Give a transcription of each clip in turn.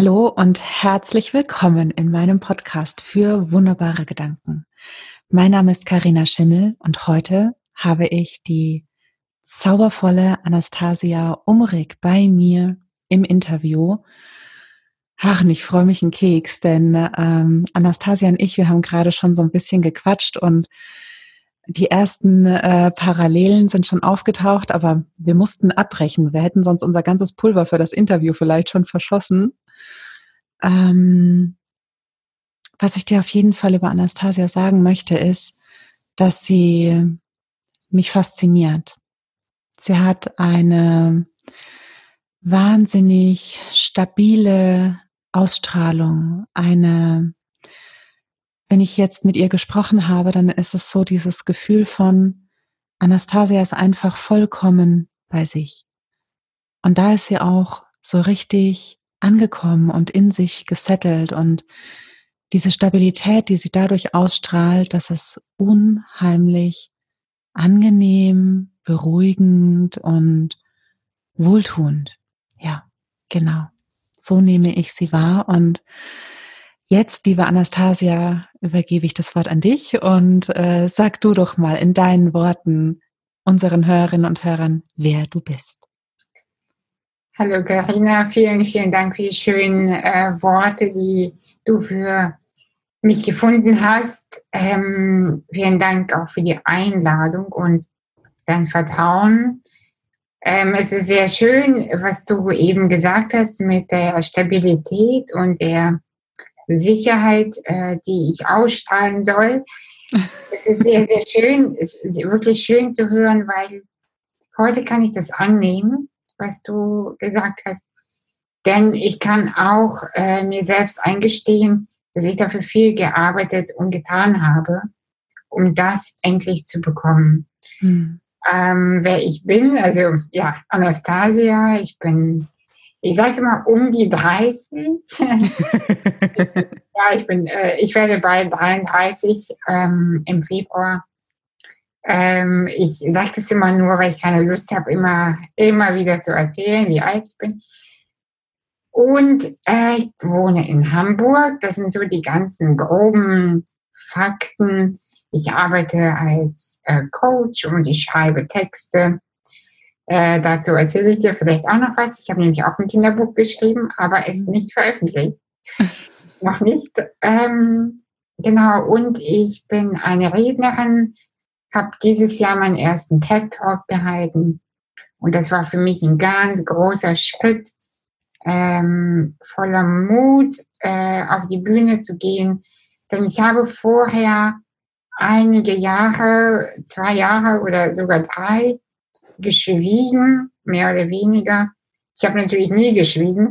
Hallo und herzlich willkommen in meinem Podcast für wunderbare Gedanken. Mein Name ist Karina Schimmel und heute habe ich die zaubervolle Anastasia Umrig bei mir im Interview. Ach, ich freue mich einen Keks, denn ähm, Anastasia und ich, wir haben gerade schon so ein bisschen gequatscht und die ersten äh, Parallelen sind schon aufgetaucht, aber wir mussten abbrechen. Wir hätten sonst unser ganzes Pulver für das Interview vielleicht schon verschossen. Ähm, was ich dir auf jeden Fall über Anastasia sagen möchte, ist, dass sie mich fasziniert. Sie hat eine wahnsinnig stabile Ausstrahlung, eine, wenn ich jetzt mit ihr gesprochen habe, dann ist es so dieses Gefühl von, Anastasia ist einfach vollkommen bei sich. Und da ist sie auch so richtig angekommen und in sich gesettelt und diese Stabilität, die sie dadurch ausstrahlt, dass es unheimlich angenehm, beruhigend und wohltuend. Ja, genau. So nehme ich sie wahr. Und jetzt, liebe Anastasia, übergebe ich das Wort an dich und äh, sag du doch mal in deinen Worten unseren Hörerinnen und Hörern, wer du bist. Hallo Karina, vielen, vielen Dank für die schönen äh, Worte, die du für mich gefunden hast. Ähm, vielen Dank auch für die Einladung und dein Vertrauen. Ähm, es ist sehr schön, was du eben gesagt hast mit der Stabilität und der Sicherheit, äh, die ich ausstrahlen soll. Es ist sehr, sehr schön, es ist wirklich schön zu hören, weil heute kann ich das annehmen was du gesagt hast. Denn ich kann auch äh, mir selbst eingestehen, dass ich dafür viel gearbeitet und getan habe, um das endlich zu bekommen. Hm. Ähm, wer ich bin, also ja, Anastasia, ich bin, ich sage immer um die 30. ich ja, ich bin, äh, ich werde bald 33 ähm, im Februar. Ähm, ich sage das immer nur, weil ich keine Lust habe, immer, immer wieder zu erzählen, wie alt ich bin. Und äh, ich wohne in Hamburg. Das sind so die ganzen groben Fakten. Ich arbeite als äh, Coach und ich schreibe Texte. Äh, dazu erzähle ich dir vielleicht auch noch was. Ich habe nämlich auch ein Kinderbuch geschrieben, aber es ist nicht veröffentlicht. noch nicht. Ähm, genau, und ich bin eine Rednerin, habe dieses Jahr meinen ersten TED Talk gehalten und das war für mich ein ganz großer Schritt, ähm, voller Mut äh, auf die Bühne zu gehen. Denn ich habe vorher einige Jahre, zwei Jahre oder sogar drei geschwiegen, mehr oder weniger. Ich habe natürlich nie geschwiegen,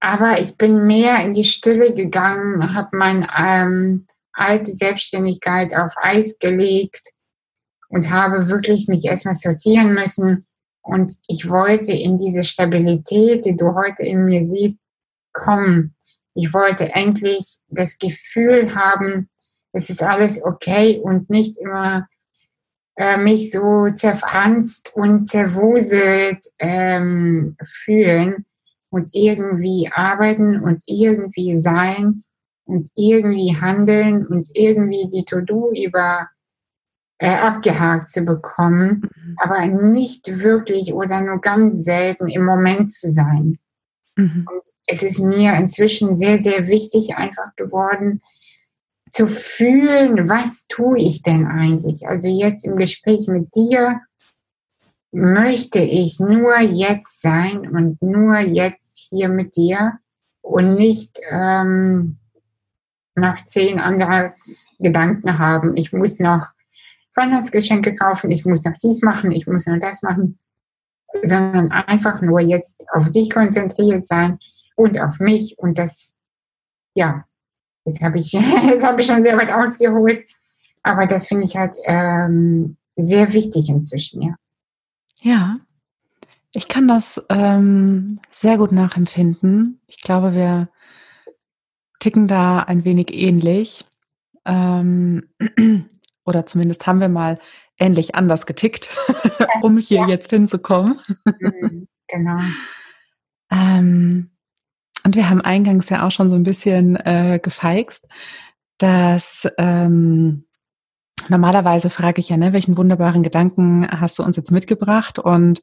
aber ich bin mehr in die Stille gegangen, habe mein ähm, alte Selbstständigkeit auf Eis gelegt und habe wirklich mich erstmal sortieren müssen. Und ich wollte in diese Stabilität, die du heute in mir siehst, kommen. Ich wollte endlich das Gefühl haben, es ist alles okay und nicht immer äh, mich so zerfranst und zerwuselt ähm, fühlen und irgendwie arbeiten und irgendwie sein und irgendwie handeln und irgendwie die To-Do über äh, abgehakt zu bekommen, mhm. aber nicht wirklich oder nur ganz selten im Moment zu sein. Mhm. Und es ist mir inzwischen sehr, sehr wichtig einfach geworden, zu fühlen, was tue ich denn eigentlich? Also jetzt im Gespräch mit dir möchte ich nur jetzt sein und nur jetzt hier mit dir und nicht ähm, noch zehn andere Gedanken haben. Ich muss noch Weihnachtsgeschenke kaufen, ich muss noch dies machen, ich muss noch das machen, sondern einfach nur jetzt auf dich konzentriert sein und auf mich und das, ja, jetzt habe ich, jetzt ich schon sehr weit ausgeholt, aber das finde ich halt ähm, sehr wichtig inzwischen, ja. Ja, ich kann das ähm, sehr gut nachempfinden. Ich glaube, wir ticken da ein wenig ähnlich. Ähm, oder zumindest haben wir mal ähnlich anders getickt, um hier ja. jetzt hinzukommen. Mhm, genau. Ähm, Und wir haben eingangs ja auch schon so ein bisschen äh, gefeixt, dass ähm, normalerweise frage ich ja, ne, welchen wunderbaren Gedanken hast du uns jetzt mitgebracht? Und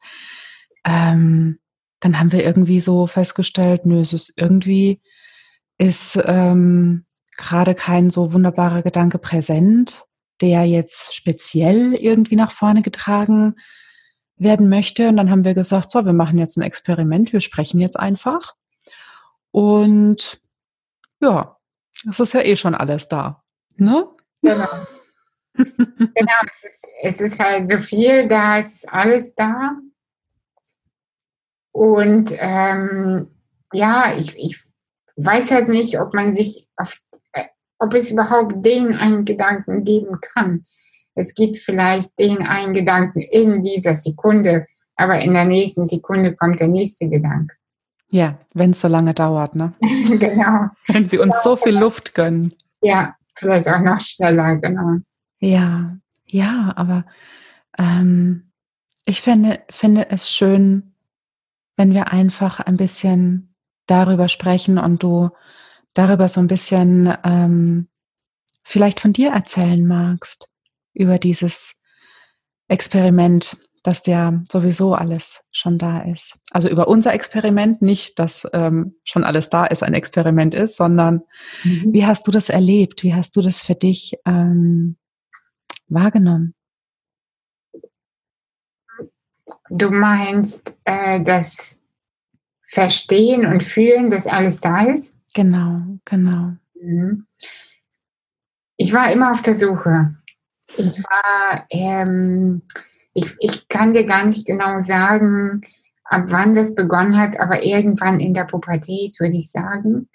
ähm, dann haben wir irgendwie so festgestellt, nö, es ist irgendwie, ist ähm, gerade kein so wunderbarer Gedanke präsent, der jetzt speziell irgendwie nach vorne getragen werden möchte. Und dann haben wir gesagt, so, wir machen jetzt ein Experiment, wir sprechen jetzt einfach. Und ja, es ist ja eh schon alles da. Ne? Genau. genau, es ist, es ist halt so viel da, es ist alles da. Und ähm, ja, ich, ich weiß halt nicht, ob man sich auf, äh, ob es überhaupt den einen Gedanken geben kann. Es gibt vielleicht den einen Gedanken in dieser Sekunde, aber in der nächsten Sekunde kommt der nächste Gedanke. Ja, wenn es so lange dauert, ne? genau. Wenn sie uns so viel Luft gönnen. Ja, vielleicht auch noch schneller, genau. Ja, ja, aber ähm, ich finde, finde es schön, wenn wir einfach ein bisschen darüber sprechen und du darüber so ein bisschen ähm, vielleicht von dir erzählen magst, über dieses Experiment, dass ja sowieso alles schon da ist. Also über unser Experiment, nicht, dass ähm, schon alles da ist, ein Experiment ist, sondern mhm. wie hast du das erlebt? Wie hast du das für dich ähm, wahrgenommen? Du meinst äh, das Verstehen und Fühlen, dass alles da ist? Genau, genau. Mhm. Ich war immer auf der Suche. Ich war, ähm, ich, ich kann dir gar nicht genau sagen, ab wann das begonnen hat, aber irgendwann in der Pubertät, würde ich sagen.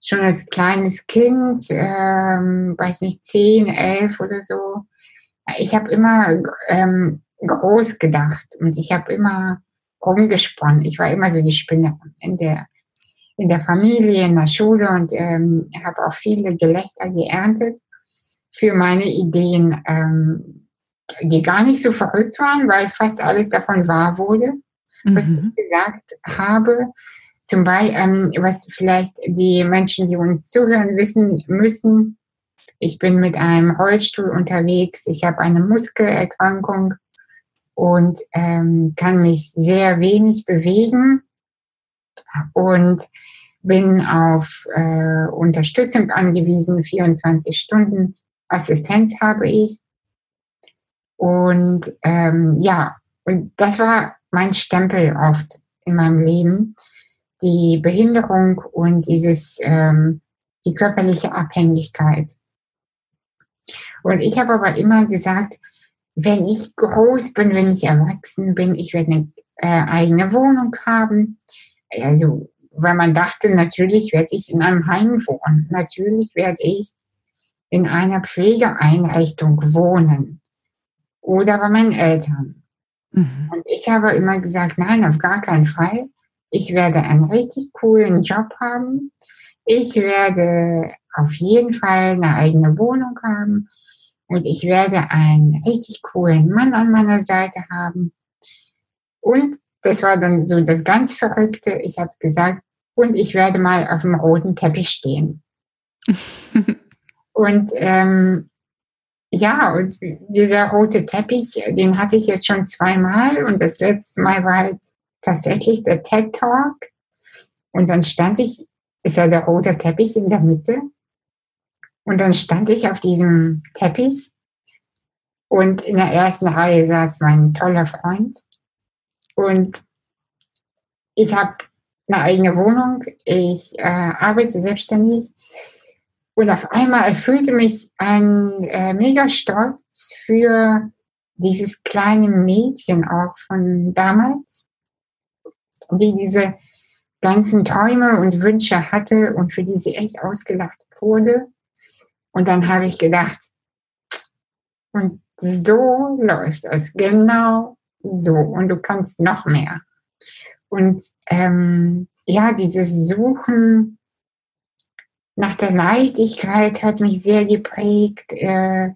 Schon als kleines Kind, ähm, weiß nicht, zehn, elf oder so. Ich habe immer ähm, groß gedacht und ich habe immer rumgesponnen. Ich war immer so die Spinnerin in der, in der Familie, in der Schule und ähm, habe auch viele Gelächter geerntet für meine Ideen, ähm, die gar nicht so verrückt waren, weil fast alles davon wahr wurde, mhm. was ich gesagt habe. Zum Beispiel, ähm, was vielleicht die Menschen, die uns zuhören, wissen müssen. Ich bin mit einem Rollstuhl unterwegs. Ich habe eine Muskelerkrankung und ähm, kann mich sehr wenig bewegen und bin auf äh, Unterstützung angewiesen, 24 Stunden Assistenz habe ich. Und ähm, ja, und das war mein Stempel oft in meinem Leben, die Behinderung und dieses, ähm, die körperliche Abhängigkeit. Und ich habe aber immer gesagt, wenn ich groß bin, wenn ich erwachsen bin, ich werde eine äh, eigene Wohnung haben. Also, weil man dachte, natürlich werde ich in einem Heim wohnen. Natürlich werde ich in einer Pflegeeinrichtung wohnen oder bei meinen Eltern. Mhm. Und ich habe immer gesagt, nein, auf gar keinen Fall. Ich werde einen richtig coolen Job haben. Ich werde auf jeden Fall eine eigene Wohnung haben. Und ich werde einen richtig coolen Mann an meiner Seite haben. Und das war dann so das ganz Verrückte. Ich habe gesagt, und ich werde mal auf dem roten Teppich stehen. Und ähm, ja, und dieser rote Teppich, den hatte ich jetzt schon zweimal und das letzte Mal war tatsächlich der TED Talk. Und dann stand ich, ist ja der rote Teppich in der Mitte. Und dann stand ich auf diesem Teppich und in der ersten Reihe saß mein toller Freund. Und ich habe eine eigene Wohnung, ich äh, arbeite selbstständig und auf einmal erfüllte mich ein äh, mega Stolz für dieses kleine Mädchen auch von damals, die diese ganzen Träume und Wünsche hatte und für die sie echt ausgelacht wurde. Und dann habe ich gedacht, und so läuft es, genau so. Und du kannst noch mehr. Und ähm, ja, dieses Suchen nach der Leichtigkeit hat mich sehr geprägt. Äh,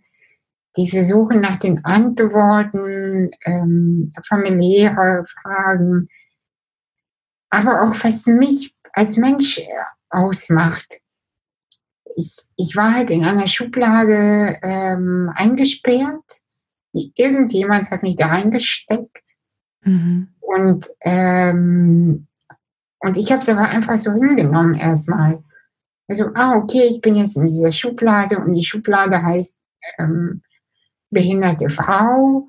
diese Suche nach den Antworten, ähm, familiäre Fragen, aber auch was mich als Mensch äh, ausmacht. Ich, ich war halt in einer Schublade ähm, eingesperrt. Irgendjemand hat mich da reingesteckt. Mhm. Und, ähm, und ich habe es aber einfach so hingenommen erstmal. Also, ah, okay, ich bin jetzt in dieser Schublade und die Schublade heißt ähm, behinderte Frau.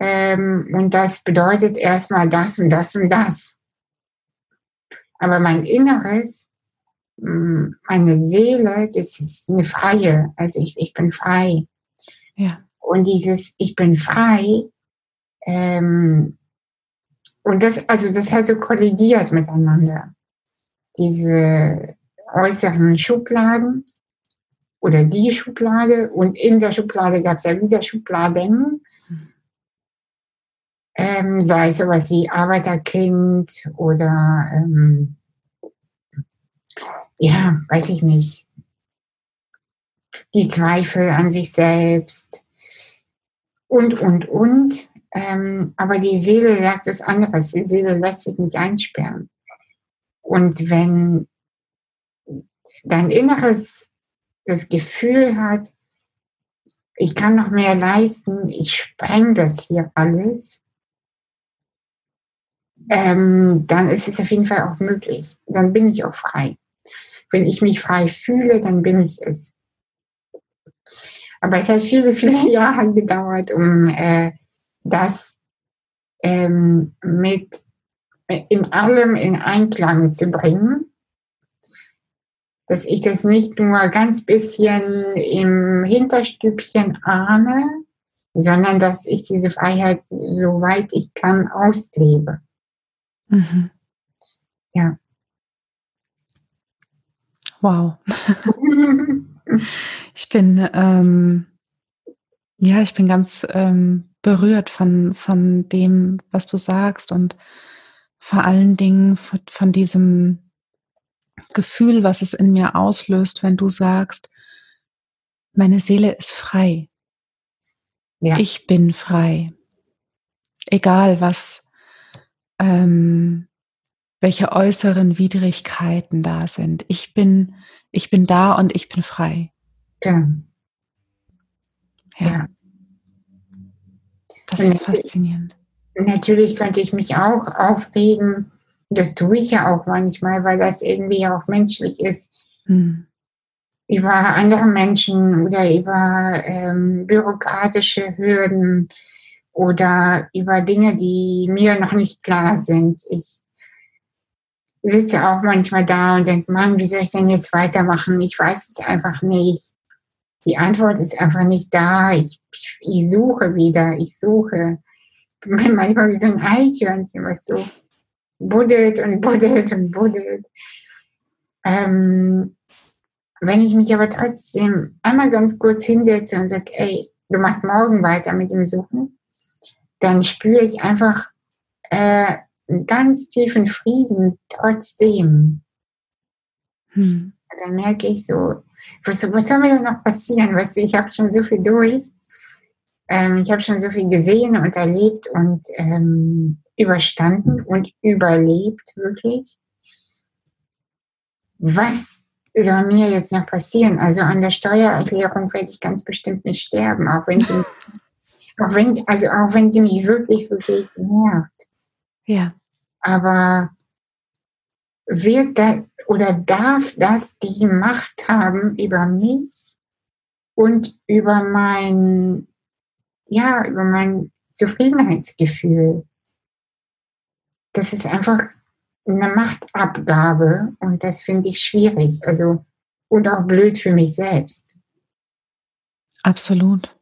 Ähm, und das bedeutet erstmal das und das und das. Aber mein Inneres, meine Seele, das ist eine freie. Also ich, ich bin frei. Ja. Und dieses Ich bin frei, ähm, und das, also das hat so kollidiert miteinander. Diese äußeren Schubladen oder die Schublade und in der Schublade gab es ja wieder Schubladen. Ähm, sei es sowas wie Arbeiterkind oder ähm, ja, weiß ich nicht. Die Zweifel an sich selbst und, und, und. Ähm, aber die Seele sagt es anderes. Die Seele lässt sich nicht einsperren. Und wenn dein Inneres das Gefühl hat, ich kann noch mehr leisten, ich spreng das hier alles, ähm, dann ist es auf jeden Fall auch möglich. Dann bin ich auch frei. Wenn ich mich frei fühle, dann bin ich es. Aber es hat viele, viele Jahre gedauert, um äh, das ähm, mit in allem in Einklang zu bringen dass ich das nicht nur ganz bisschen im Hinterstübchen ahne, sondern dass ich diese Freiheit, soweit ich kann, auslebe. Mhm. Ja. Wow. ich bin, ähm, ja, ich bin ganz ähm, berührt von, von dem, was du sagst und vor allen Dingen von, von diesem Gefühl, was es in mir auslöst, wenn du sagst, meine Seele ist frei. Ja. Ich bin frei. Egal was, ähm, welche äußeren Widrigkeiten da sind. Ich bin, ich bin da und ich bin frei. Ja. ja. Das ist faszinierend. Natürlich könnte ich mich auch aufregen, das tue ich ja auch manchmal, weil das irgendwie auch menschlich ist. Hm. Über andere Menschen oder über ähm, bürokratische Hürden oder über Dinge, die mir noch nicht klar sind. Ich sitze auch manchmal da und denke, Mann, wie soll ich denn jetzt weitermachen? Ich weiß es einfach nicht. Die Antwort ist einfach nicht da. Ich, ich suche wieder, ich suche. Ich bin manchmal wie so ein Eichhörnchen, was so buddelt und buddelt und buddelt. Ähm, wenn ich mich aber trotzdem einmal ganz kurz hinsetze und sage, ey, du machst morgen weiter mit dem Suchen, dann spüre ich einfach äh, einen ganz tiefen Frieden trotzdem. Hm. Dann merke ich so, was, was soll mir denn noch passieren? Weißt du, ich habe schon so viel durch. Ähm, ich habe schon so viel gesehen und erlebt und ähm, überstanden und überlebt, wirklich. Was soll mir jetzt noch passieren? Also an der Steuererklärung werde ich ganz bestimmt nicht sterben, auch wenn sie, auch wenn, also auch wenn sie mich wirklich, wirklich nervt. Ja. Aber wird da oder darf das die Macht haben über mich und über mein, ja, über mein Zufriedenheitsgefühl? das ist einfach eine Machtabgabe und das finde ich schwierig. Also und auch blöd für mich selbst. Absolut.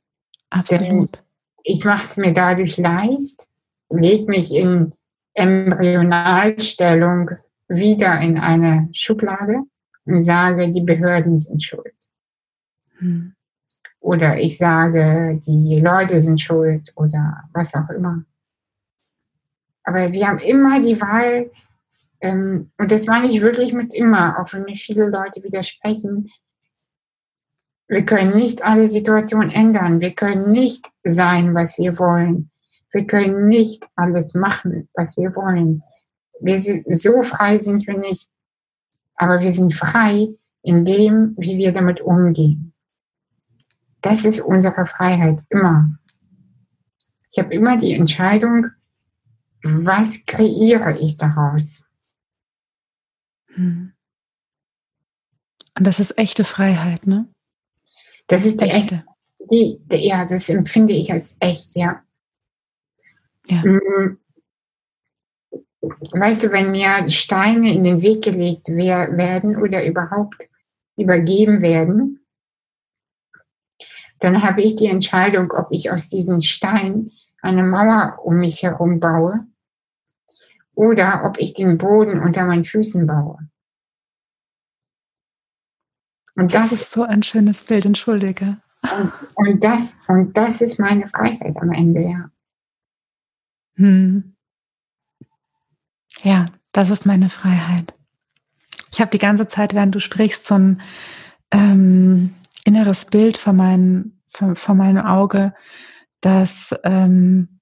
Absolut. Denn ich mache es mir dadurch leicht, lege mich in Embryonalstellung wieder in eine Schublade und sage, die Behörden sind schuld. Hm. Oder ich sage, die Leute sind schuld oder was auch immer. Aber wir haben immer die Wahl, ähm, und das meine ich wirklich mit immer, auch wenn mir viele Leute widersprechen, wir können nicht alle Situationen ändern. Wir können nicht sein, was wir wollen. Wir können nicht alles machen, was wir wollen. wir sind, so frei sind wir nicht, aber wir sind frei in dem, wie wir damit umgehen. Das ist unsere Freiheit immer. Ich habe immer die Entscheidung, was kreiere ich daraus? Hm. Und das ist echte Freiheit, ne? Das ist die echte. echte die, die, ja, das empfinde ich als echt, ja. Ja. Mm. Weißt du, wenn mir Steine in den Weg gelegt werden oder überhaupt übergeben werden, dann habe ich die Entscheidung, ob ich aus diesen Steinen eine Mauer um mich herum baue oder ob ich den Boden unter meinen Füßen baue. Und das, das ist so ein schönes Bild, entschuldige. Und, und, das, und das ist meine Freiheit am Ende, ja. Hm. Ja, das ist meine Freiheit. Ich habe die ganze Zeit, während du sprichst, so ein ähm, inneres Bild vor, mein, vor, vor meinem Auge, dass ähm,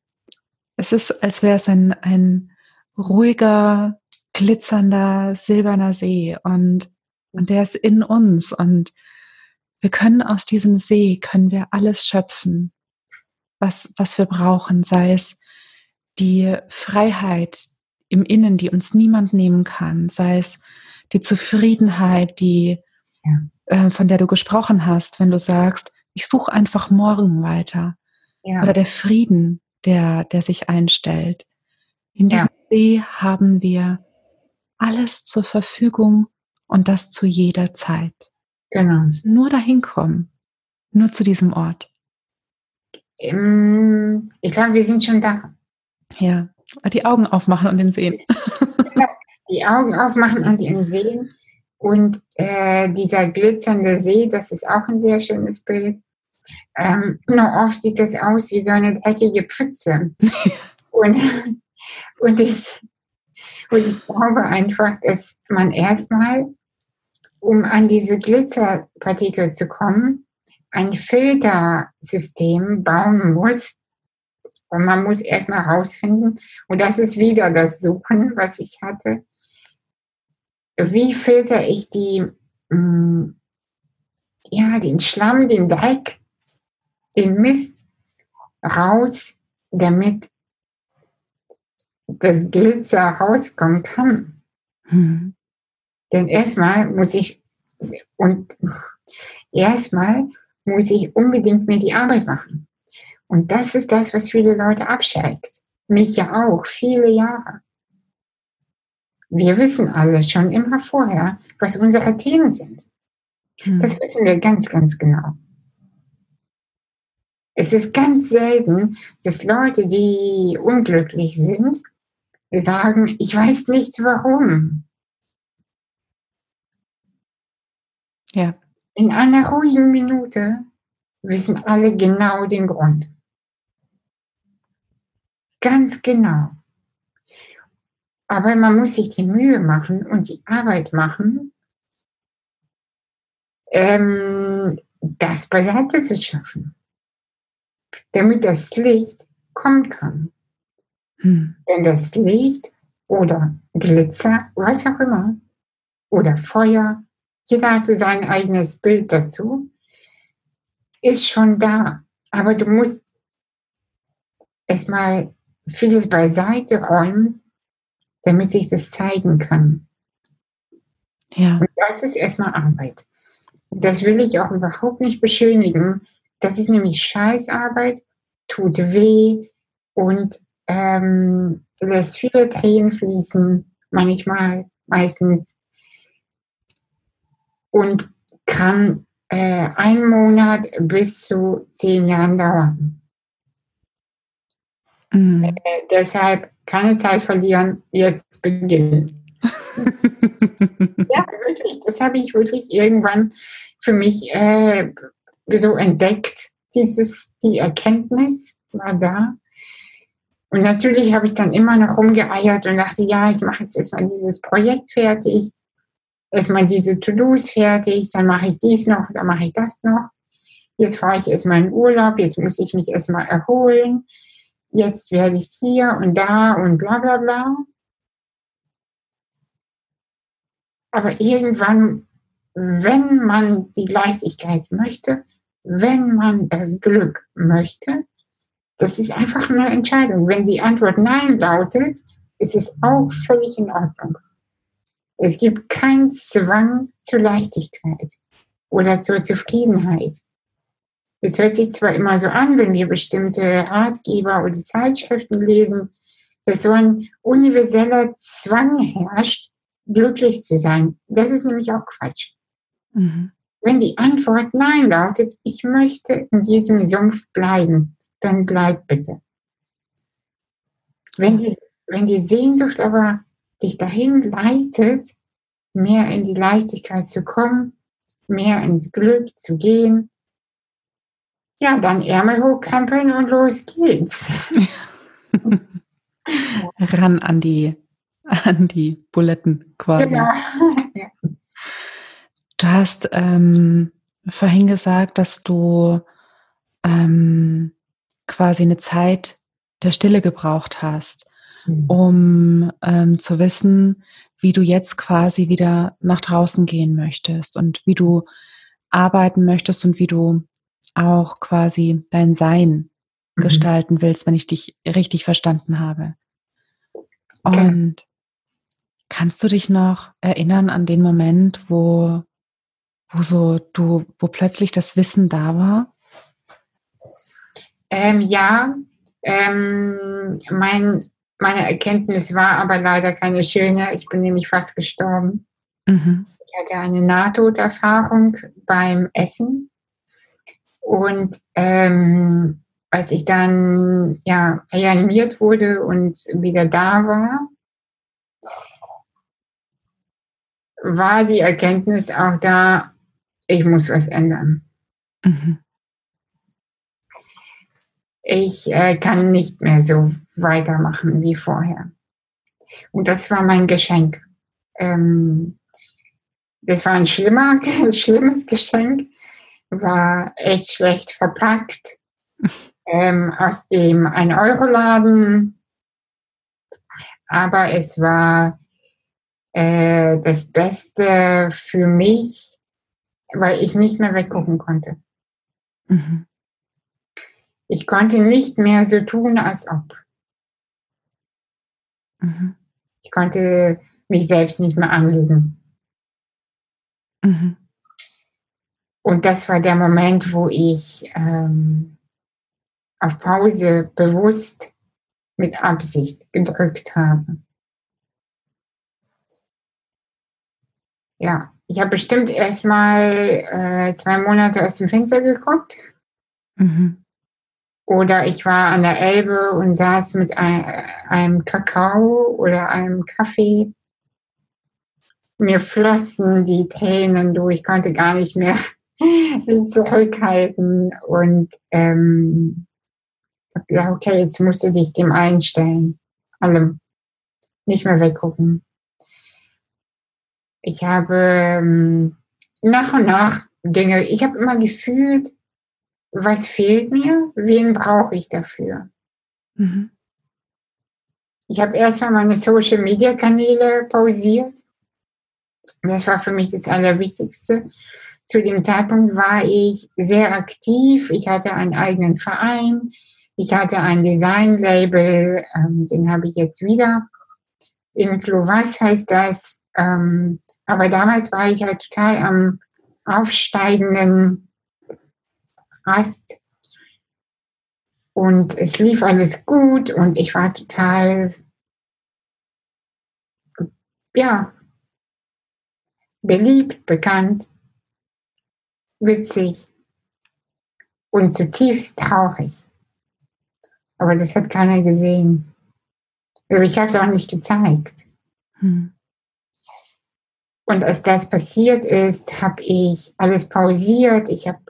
es ist, als wäre es ein, ein ruhiger, glitzernder, silberner See und, und der ist in uns und wir können aus diesem See, können wir alles schöpfen, was, was wir brauchen, sei es die Freiheit im Innen, die uns niemand nehmen kann, sei es die Zufriedenheit, die, ja. äh, von der du gesprochen hast, wenn du sagst, ich suche einfach morgen weiter. Ja. Oder der Frieden, der, der sich einstellt. In diesem ja. See haben wir alles zur Verfügung und das zu jeder Zeit. Genau. Nur dahin kommen. Nur zu diesem Ort. Ich glaube, wir sind schon da. Ja, die Augen aufmachen und den sehen. Die Augen aufmachen und ihn sehen. Und äh, dieser glitzernde See, das ist auch ein sehr schönes Bild. Ähm, nur oft sieht das aus wie so eine dreckige Pfütze. und, und, ich, und ich glaube einfach, dass man erstmal um an diese Glitzerpartikel zu kommen, ein Filtersystem bauen muss. Und man muss erstmal herausfinden, und das ist wieder das Suchen, was ich hatte. Wie filter ich die, mm, ja, den Schlamm, den Dreck, den Mist raus, damit das Glitzer rauskommen kann? Mhm. Denn erstmal muss ich, und erstmal muss ich unbedingt mir die Arbeit machen. Und das ist das, was viele Leute abschreckt. Mich ja auch, viele Jahre. Wir wissen alle schon immer vorher, was unsere Themen sind. Hm. Das wissen wir ganz, ganz genau. Es ist ganz selten, dass Leute, die unglücklich sind, sagen, ich weiß nicht warum. Ja. In einer ruhigen Minute wissen alle genau den Grund. Ganz genau. Aber man muss sich die Mühe machen und die Arbeit machen, ähm, das beiseite zu schaffen, damit das Licht kommen kann. Hm. Denn das Licht oder Glitzer, was auch immer, oder Feuer jeder hat so sein eigenes Bild dazu, ist schon da. Aber du musst erstmal vieles beiseite räumen, damit sich das zeigen kann. Ja. Und das ist erstmal Arbeit. Das will ich auch überhaupt nicht beschönigen. Das ist nämlich Scheißarbeit, tut weh und ähm, lässt viele Tränen fließen, manchmal, meistens und kann äh, einen Monat bis zu zehn Jahren dauern. Mhm. Äh, deshalb keine Zeit verlieren, jetzt beginnen. ja, wirklich, das habe ich wirklich irgendwann für mich äh, so entdeckt. Dieses, die Erkenntnis war da. Und natürlich habe ich dann immer noch rumgeeiert und dachte, ja, ich mache jetzt erstmal dieses Projekt fertig erstmal diese To-Dos fertig, dann mache ich dies noch, dann mache ich das noch. Jetzt fahre ich erstmal in Urlaub, jetzt muss ich mich erstmal erholen. Jetzt werde ich hier und da und bla bla bla. Aber irgendwann, wenn man die Leichtigkeit möchte, wenn man das Glück möchte, das ist einfach eine Entscheidung. Wenn die Antwort Nein lautet, ist es auch völlig in Ordnung. Es gibt keinen Zwang zur Leichtigkeit oder zur Zufriedenheit. Es hört sich zwar immer so an, wenn wir bestimmte Ratgeber oder Zeitschriften lesen, dass so ein universeller Zwang herrscht, glücklich zu sein. Das ist nämlich auch Quatsch. Mhm. Wenn die Antwort Nein lautet, ich möchte in diesem Sumpf bleiben, dann bleib bitte. Wenn die, wenn die Sehnsucht aber dich dahin leitet, mehr in die Leichtigkeit zu kommen, mehr ins Glück zu gehen, ja, dann Ärmel hochkrempeln und los geht's. Ran an die, an die Buletten quasi. Genau. Du hast ähm, vorhin gesagt, dass du ähm, quasi eine Zeit der Stille gebraucht hast, mhm. um ähm, zu wissen, wie du jetzt quasi wieder nach draußen gehen möchtest und wie du arbeiten möchtest und wie du auch quasi dein Sein mhm. gestalten willst, wenn ich dich richtig verstanden habe. Und okay. kannst du dich noch erinnern an den Moment, wo, wo so du, wo plötzlich das Wissen da war? Ähm, ja, ähm, mein, meine Erkenntnis war aber leider keine schöne. Ich bin nämlich fast gestorben. Mhm. Ich hatte eine Nahtoderfahrung beim Essen. Und ähm, als ich dann ja, reanimiert wurde und wieder da war, war die Erkenntnis auch da, ich muss was ändern. Mhm ich äh, kann nicht mehr so weitermachen wie vorher. Und das war mein Geschenk. Ähm, das war ein schlimmer, schlimmes Geschenk, war echt schlecht verpackt, ähm, aus dem 1-Euro-Laden. Aber es war äh, das Beste für mich, weil ich nicht mehr weggucken konnte. Mhm. Ich konnte nicht mehr so tun, als ob. Mhm. Ich konnte mich selbst nicht mehr anlügen. Mhm. Und das war der Moment, wo ich ähm, auf Pause bewusst mit Absicht gedrückt habe. Ja, ich habe bestimmt erst mal äh, zwei Monate aus dem Fenster geguckt. Mhm. Oder ich war an der Elbe und saß mit einem Kakao oder einem Kaffee. Mir flossen die Tränen durch, ich konnte gar nicht mehr sie zurückhalten und ähm, gesagt, okay, jetzt musst du dich dem einstellen. Allem. Nicht mehr weggucken. Ich habe ähm, nach und nach Dinge, ich habe immer gefühlt, was fehlt mir, wen brauche ich dafür. Mhm. Ich habe erstmal meine Social-Media-Kanäle pausiert. Das war für mich das Allerwichtigste. Zu dem Zeitpunkt war ich sehr aktiv. Ich hatte einen eigenen Verein. Ich hatte ein Design-Label, ähm, den habe ich jetzt wieder. In Clovas heißt das. Ähm, aber damals war ich halt total am aufsteigenden passt. Und es lief alles gut und ich war total, ja, beliebt, bekannt, witzig und zutiefst traurig. Aber das hat keiner gesehen. Aber ich habe es auch nicht gezeigt. Hm. Und als das passiert ist, habe ich alles pausiert. Ich habe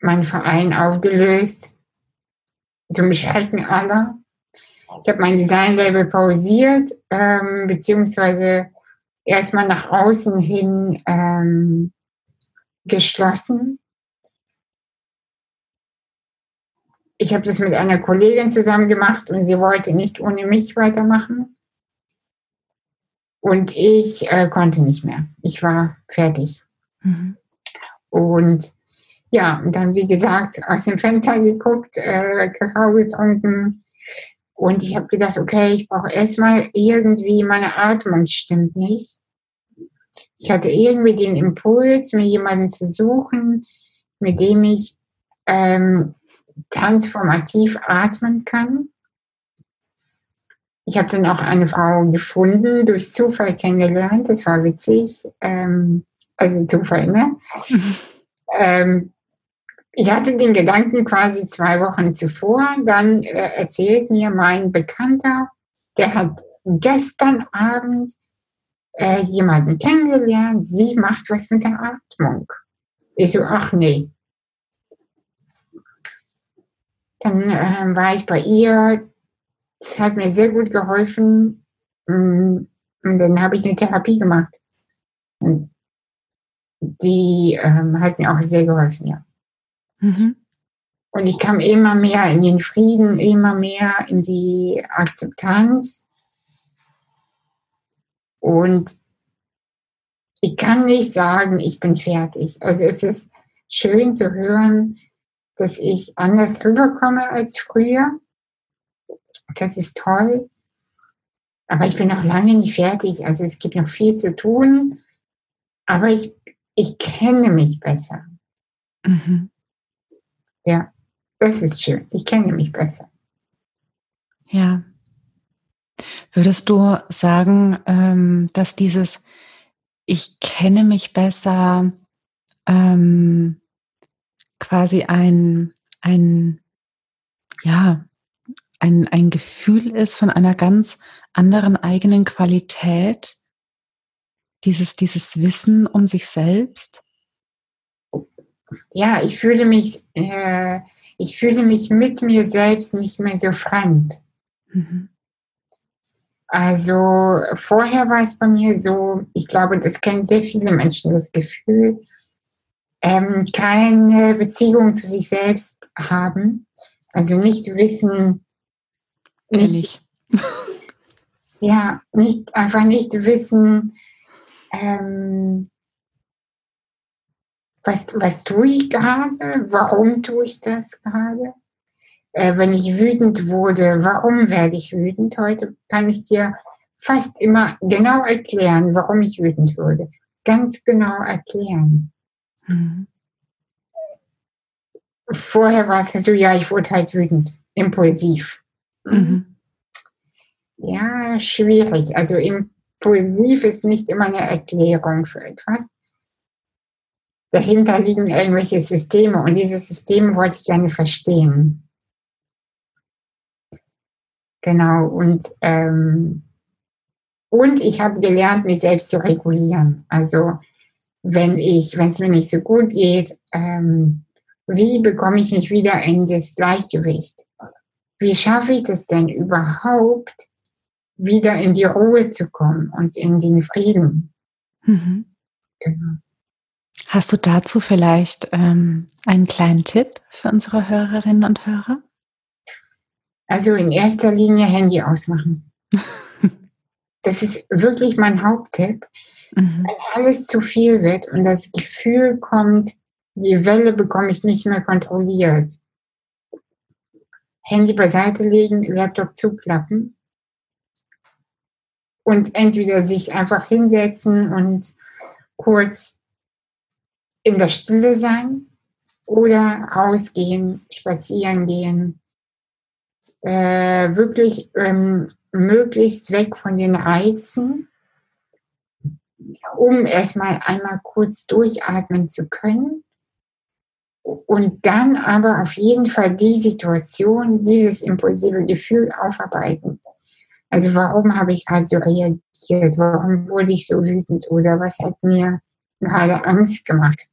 meinen Verein aufgelöst, zum Schrecken aller. Ich habe mein Designlabel pausiert, ähm, beziehungsweise erstmal nach außen hin ähm, geschlossen. Ich habe das mit einer Kollegin zusammen gemacht und sie wollte nicht ohne mich weitermachen. Und ich äh, konnte nicht mehr. Ich war fertig. Mhm. Und ja, und dann, wie gesagt, aus dem Fenster geguckt, äh, Kakao getrunken. Und ich habe gedacht, okay, ich brauche erstmal irgendwie, meine Atmung stimmt nicht. Ich hatte irgendwie den Impuls, mir jemanden zu suchen, mit dem ich ähm, transformativ atmen kann. Ich habe dann auch eine Frau gefunden, durch Zufall kennengelernt. Das war witzig. Ähm, also Zufall, ne? ähm, ich hatte den Gedanken quasi zwei Wochen zuvor. Dann äh, erzählt mir mein Bekannter, der hat gestern Abend äh, jemanden kennengelernt. Sie macht was mit der Atmung. Ich so, ach nee. Dann äh, war ich bei ihr. Das hat mir sehr gut geholfen. Mm, und dann habe ich eine Therapie gemacht. Und die ähm, hat mir auch sehr geholfen, ja. Mhm. Und ich kam immer mehr in den Frieden, immer mehr in die Akzeptanz. Und ich kann nicht sagen, ich bin fertig. Also es ist schön zu hören, dass ich anders rüberkomme als früher. Das ist toll. Aber ich bin noch lange nicht fertig. Also es gibt noch viel zu tun. Aber ich, ich kenne mich besser. Mhm. Ja, das ist schön. Ich kenne mich besser. Ja. Würdest du sagen, ähm, dass dieses Ich kenne mich besser ähm, quasi ein, ein, ja, ein, ein Gefühl ist von einer ganz anderen eigenen Qualität, dieses, dieses Wissen um sich selbst? ja, ich fühle mich, äh, ich fühle mich mit mir selbst nicht mehr so fremd. Mhm. Also vorher war es bei mir so, ich glaube, das kennen sehr viele Menschen, das Gefühl, ähm, keine Beziehung zu sich selbst haben. Also nicht wissen, nicht, ja, nicht, einfach nicht wissen, ähm, was, was tue ich gerade? Warum tue ich das gerade? Äh, wenn ich wütend wurde, warum werde ich wütend? Heute kann ich dir fast immer genau erklären, warum ich wütend wurde. Ganz genau erklären. Mhm. Vorher war es so, ja, ich wurde halt wütend, impulsiv. Mhm. Ja, schwierig. Also impulsiv ist nicht immer eine Erklärung für etwas dahinter liegen irgendwelche Systeme und diese Systeme wollte ich gerne verstehen. Genau, und, ähm, und ich habe gelernt, mich selbst zu regulieren. Also wenn ich, wenn es mir nicht so gut geht, ähm, wie bekomme ich mich wieder in das Gleichgewicht? Wie schaffe ich es denn überhaupt, wieder in die Ruhe zu kommen und in den Frieden? Mhm. Genau. Hast du dazu vielleicht ähm, einen kleinen Tipp für unsere Hörerinnen und Hörer? Also in erster Linie Handy ausmachen. das ist wirklich mein Haupttipp. Mhm. Wenn alles zu viel wird und das Gefühl kommt, die Welle bekomme ich nicht mehr kontrolliert. Handy beiseite legen, Laptop zuklappen und entweder sich einfach hinsetzen und kurz in der Stille sein oder rausgehen, spazieren gehen, äh, wirklich ähm, möglichst weg von den Reizen, um erstmal einmal kurz durchatmen zu können und dann aber auf jeden Fall die Situation, dieses impulsive Gefühl aufarbeiten. Also warum habe ich gerade so reagiert? Warum wurde ich so wütend? Oder was hat mir gerade Angst gemacht?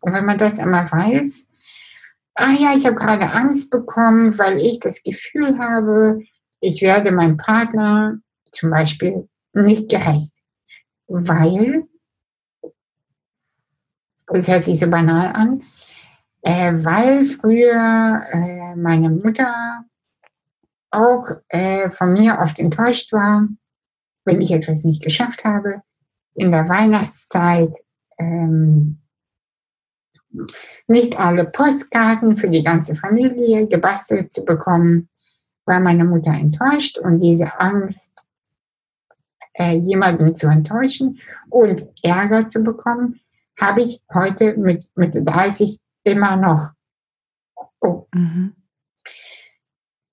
Und wenn man das einmal weiß, ah ja, ich habe gerade Angst bekommen, weil ich das Gefühl habe, ich werde meinem Partner zum Beispiel nicht gerecht. Weil, das hört sich so banal an, äh, weil früher äh, meine Mutter auch äh, von mir oft enttäuscht war wenn ich etwas nicht geschafft habe, in der Weihnachtszeit ähm, nicht alle Postkarten für die ganze Familie gebastelt zu bekommen, war meine Mutter enttäuscht und diese Angst, äh, jemanden zu enttäuschen und Ärger zu bekommen, habe ich heute mit, mit 30 immer noch. Oh. Mhm.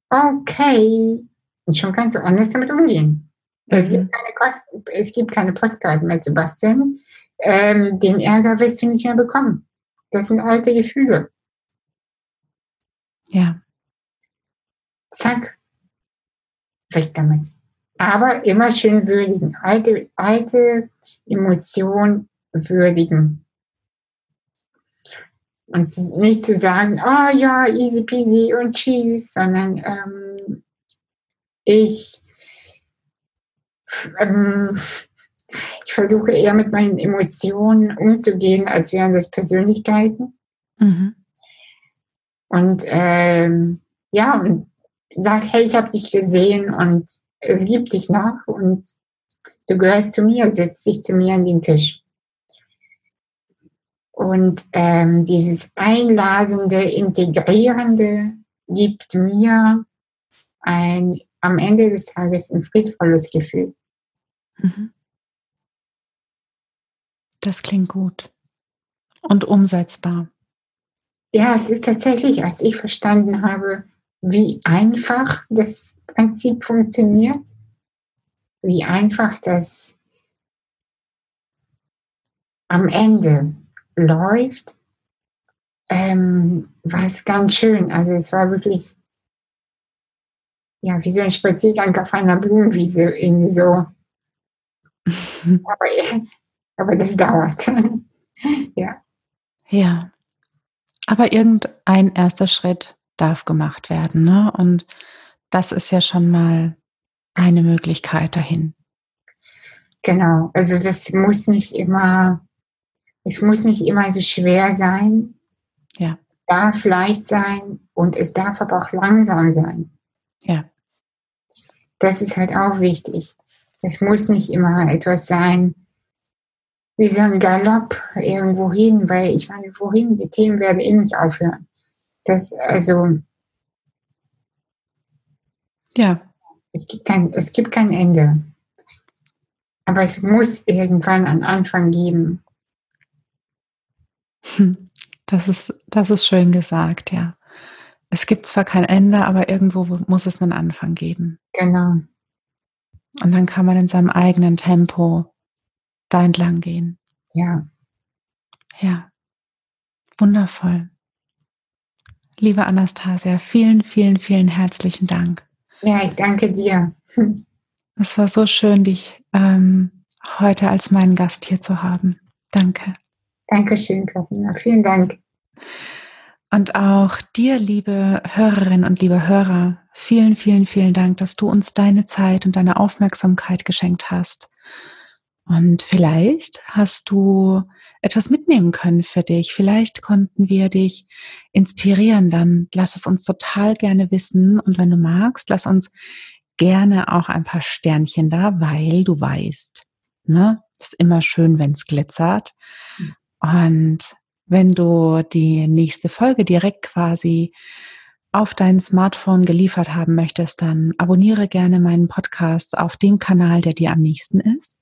Okay. Und schon kannst du anders damit umgehen. Mhm. Es, gibt keine Kost es gibt keine Postkarten mehr zu basteln. Ähm, den Ärger wirst du nicht mehr bekommen. Das sind alte Gefühle. Ja. Zack. Weg damit. Aber immer schön würdigen. Alte, alte Emotionen würdigen. Und nicht zu sagen, oh ja, easy peasy und tschüss, sondern ähm, ich, ähm, ich versuche eher mit meinen Emotionen umzugehen, als wären das Persönlichkeiten. Mhm. Und ähm, ja, und sag, hey, ich habe dich gesehen und es gibt dich noch und du gehörst zu mir, setz dich zu mir an den Tisch. Und ähm, dieses Einladende, Integrierende gibt mir ein, am Ende des Tages ein friedvolles Gefühl. Mhm. Das klingt gut und umsetzbar. Ja, es ist tatsächlich, als ich verstanden habe, wie einfach das Prinzip funktioniert, wie einfach das am Ende läuft, ähm, war es ganz schön. Also es war wirklich, ja, wie so ein Spaziergang auf einer Blumenwiese, irgendwie so. aber, aber das dauert. ja. Ja. Aber irgendein erster Schritt darf gemacht werden, ne? Und das ist ja schon mal eine Möglichkeit dahin. Genau, also das muss nicht immer es muss nicht immer so schwer sein. Ja. Darf leicht sein und es darf aber auch langsam sein. Ja. Das ist halt auch wichtig. Es muss nicht immer etwas sein, wie so ein Galopp irgendwo hin, weil ich meine, wohin? Die Themen werden eh nicht aufhören. Das, also. Ja. Es gibt kein, es gibt kein Ende. Aber es muss irgendwann einen Anfang geben. Das ist, das ist schön gesagt, ja. Es gibt zwar kein Ende, aber irgendwo muss es einen Anfang geben. Genau. Und dann kann man in seinem eigenen Tempo da entlang gehen. Ja. Ja. Wundervoll. Liebe Anastasia, vielen, vielen, vielen herzlichen Dank. Ja, ich danke dir. Es war so schön, dich ähm, heute als meinen Gast hier zu haben. Danke. Dankeschön, Katharina. Vielen Dank. Und auch dir, liebe Hörerinnen und liebe Hörer, vielen, vielen, vielen Dank, dass du uns deine Zeit und deine Aufmerksamkeit geschenkt hast. Und vielleicht hast du etwas mitnehmen können für dich. Vielleicht konnten wir dich inspirieren. Dann lass es uns total gerne wissen. Und wenn du magst, lass uns gerne auch ein paar Sternchen da, weil du weißt, ne, ist immer schön, wenn es glitzert. Und wenn du die nächste Folge direkt quasi auf dein Smartphone geliefert haben möchtest, dann abonniere gerne meinen Podcast auf dem Kanal, der dir am nächsten ist.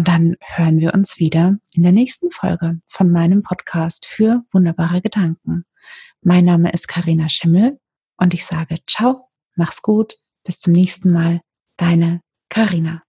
Und dann hören wir uns wieder in der nächsten Folge von meinem Podcast für wunderbare Gedanken. Mein Name ist Karina Schimmel und ich sage ciao, mach's gut, bis zum nächsten Mal, deine Karina.